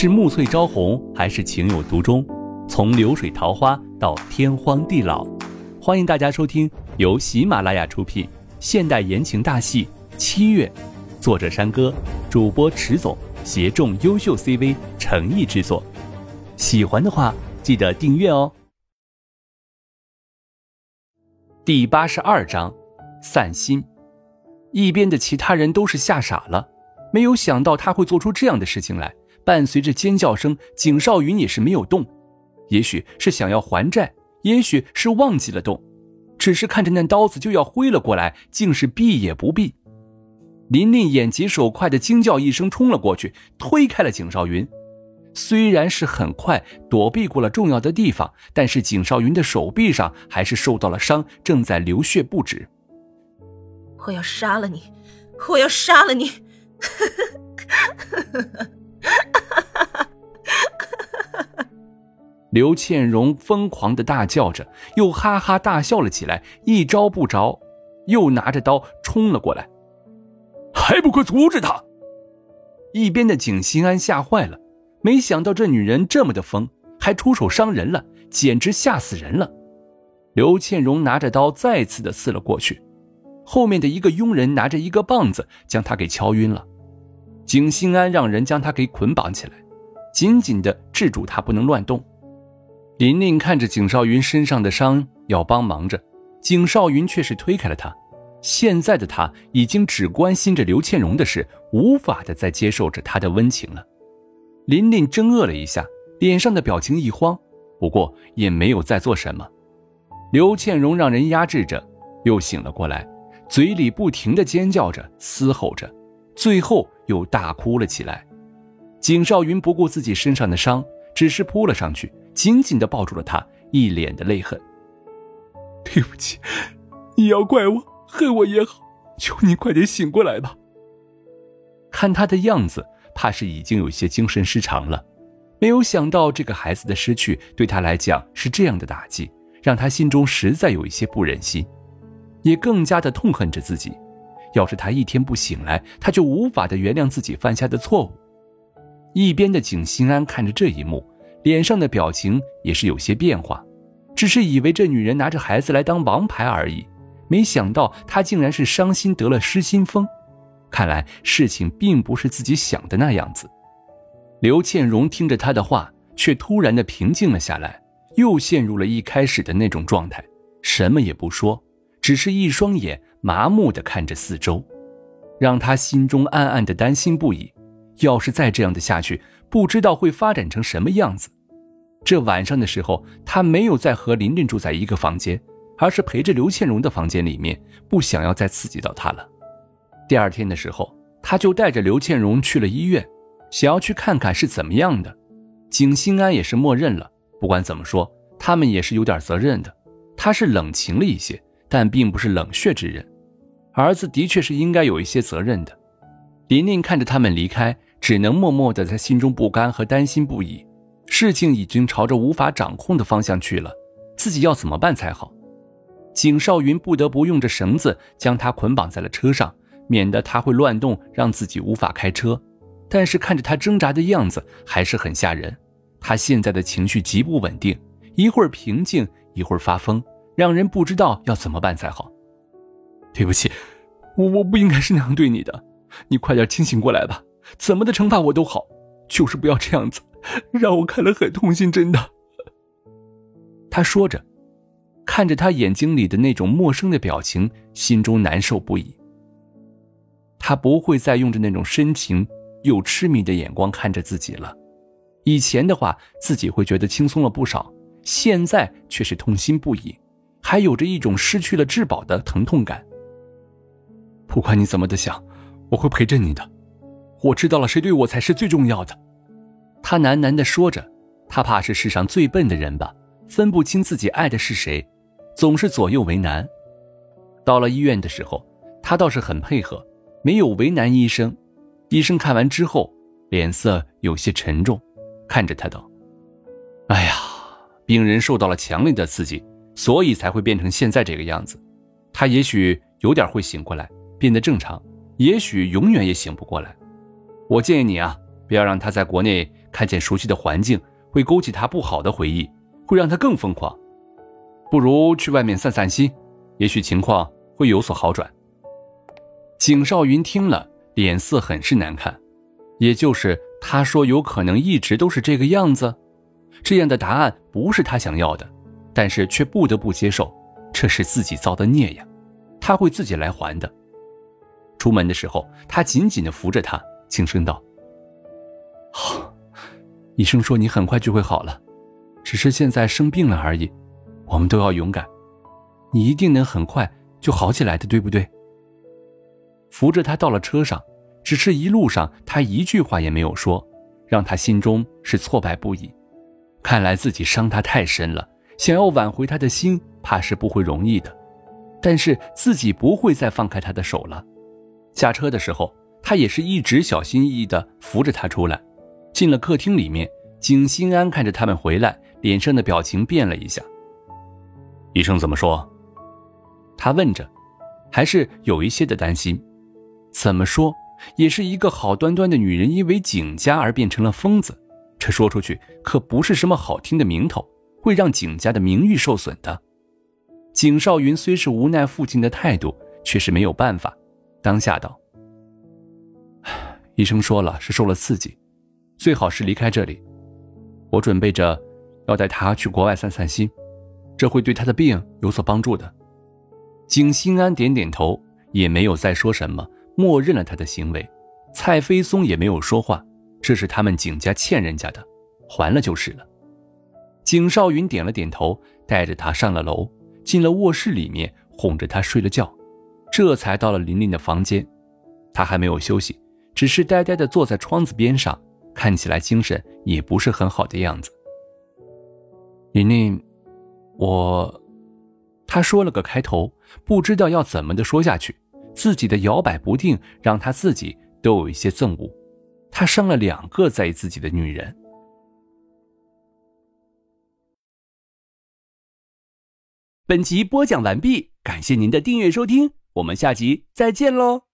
是暮翠朝红，还是情有独钟？从流水桃花到天荒地老，欢迎大家收听由喜马拉雅出品现代言情大戏《七月》，作者山歌，主播迟总，协众优秀 CV 诚意制作。喜欢的话，记得订阅哦。第八十二章，散心。一边的其他人都是吓傻了，没有想到他会做出这样的事情来。伴随着尖叫声，景少云也是没有动，也许是想要还债，也许是忘记了动，只是看着那刀子就要挥了过来，竟是避也不避。琳琳眼疾手快的惊叫一声，冲了过去，推开了景少云。虽然是很快躲避过了重要的地方，但是景少云的手臂上还是受到了伤，正在流血不止。我要杀了你！我要杀了你！刘倩荣疯狂的大叫着，又哈哈大笑了起来，一招不着，又拿着刀冲了过来，还不快阻止他！一边的景心安吓坏了，没想到这女人这么的疯，还出手伤人了，简直吓死人了。刘倩荣拿着刀再次的刺了过去，后面的一个佣人拿着一个棒子将她给敲晕了。景心安让人将他给捆绑起来，紧紧的制住他，不能乱动。琳琳看着景少云身上的伤，要帮忙着，景少云却是推开了他。现在的他已经只关心着刘倩蓉的事，无法的再接受着他的温情了。琳琳怔愕了一下，脸上的表情一慌，不过也没有再做什么。刘倩蓉让人压制着，又醒了过来，嘴里不停的尖叫着，嘶吼着。最后又大哭了起来，景少云不顾自己身上的伤，只是扑了上去，紧紧的抱住了他，一脸的泪痕。对不起，你要怪我，恨我也好，求你快点醒过来吧。看他的样子，怕是已经有些精神失常了。没有想到这个孩子的失去对他来讲是这样的打击，让他心中实在有一些不忍心，也更加的痛恨着自己。要是他一天不醒来，他就无法的原谅自己犯下的错误。一边的景心安看着这一幕，脸上的表情也是有些变化，只是以为这女人拿着孩子来当王牌而已，没想到她竟然是伤心得了失心疯。看来事情并不是自己想的那样子。刘倩蓉听着他的话，却突然的平静了下来，又陷入了一开始的那种状态，什么也不说，只是一双眼。麻木的看着四周，让他心中暗暗的担心不已。要是再这样的下去，不知道会发展成什么样子。这晚上的时候，他没有再和琳琳住在一个房间，而是陪着刘倩蓉的房间里面，不想要再刺激到她了。第二天的时候，他就带着刘倩蓉去了医院，想要去看看是怎么样的。景心安也是默认了，不管怎么说，他们也是有点责任的。他是冷情了一些。但并不是冷血之人，儿子的确是应该有一些责任的。琳琳看着他们离开，只能默默的在心中不甘和担心不已。事情已经朝着无法掌控的方向去了，自己要怎么办才好？景少云不得不用着绳子将他捆绑在了车上，免得他会乱动，让自己无法开车。但是看着他挣扎的样子，还是很吓人。他现在的情绪极不稳定，一会儿平静，一会儿发疯。让人不知道要怎么办才好。对不起，我我不应该是那样对你的，你快点清醒过来吧。怎么的惩罚我都好，就是不要这样子，让我看了很痛心，真的。他说着，看着他眼睛里的那种陌生的表情，心中难受不已。他不会再用着那种深情又痴迷的眼光看着自己了。以前的话，自己会觉得轻松了不少，现在却是痛心不已。还有着一种失去了至宝的疼痛感。不管你怎么的想，我会陪着你的。我知道了谁对我才是最重要的。他喃喃地说着，他怕是世上最笨的人吧，分不清自己爱的是谁，总是左右为难。到了医院的时候，他倒是很配合，没有为难医生。医生看完之后，脸色有些沉重，看着他道：“哎呀，病人受到了强烈的刺激。”所以才会变成现在这个样子，他也许有点会醒过来，变得正常，也许永远也醒不过来。我建议你啊，不要让他在国内看见熟悉的环境会勾起他不好的回忆，会让他更疯狂。不如去外面散散心，也许情况会有所好转。景少云听了，脸色很是难看。也就是他说有可能一直都是这个样子，这样的答案不是他想要的，但是却不得不接受，这是自己造的孽呀，他会自己来还的。出门的时候，他紧紧地扶着他，轻声道：“好，医生说你很快就会好了，只是现在生病了而已。我们都要勇敢，你一定能很快就好起来的，对不对？”扶着他到了车上，只是一路上他一句话也没有说，让他心中是挫败不已。看来自己伤他太深了，想要挽回他的心，怕是不会容易的。但是自己不会再放开他的手了。下车的时候，他也是一直小心翼翼地扶着他出来。进了客厅里面，景心安看着他们回来，脸上的表情变了一下。医生怎么说？他问着，还是有一些的担心。怎么说，也是一个好端端的女人，因为景家而变成了疯子，这说出去可不是什么好听的名头，会让景家的名誉受损的。景少云虽是无奈父亲的态度，却是没有办法。当下道：“医生说了，是受了刺激，最好是离开这里。我准备着要带他去国外散散心，这会对他的病有所帮助的。”景心安点点头，也没有再说什么，默认了他的行为。蔡飞松也没有说话，这是他们景家欠人家的，还了就是了。景少云点了点头，带着他上了楼，进了卧室里面，哄着他睡了觉。这才到了琳琳的房间，她还没有休息，只是呆呆地坐在窗子边上，看起来精神也不是很好的样子。琳琳，我，他说了个开头，不知道要怎么的说下去，自己的摇摆不定让他自己都有一些憎恶，他伤了两个在意自己的女人。本集播讲完毕，感谢您的订阅收听。我们下集再见喽。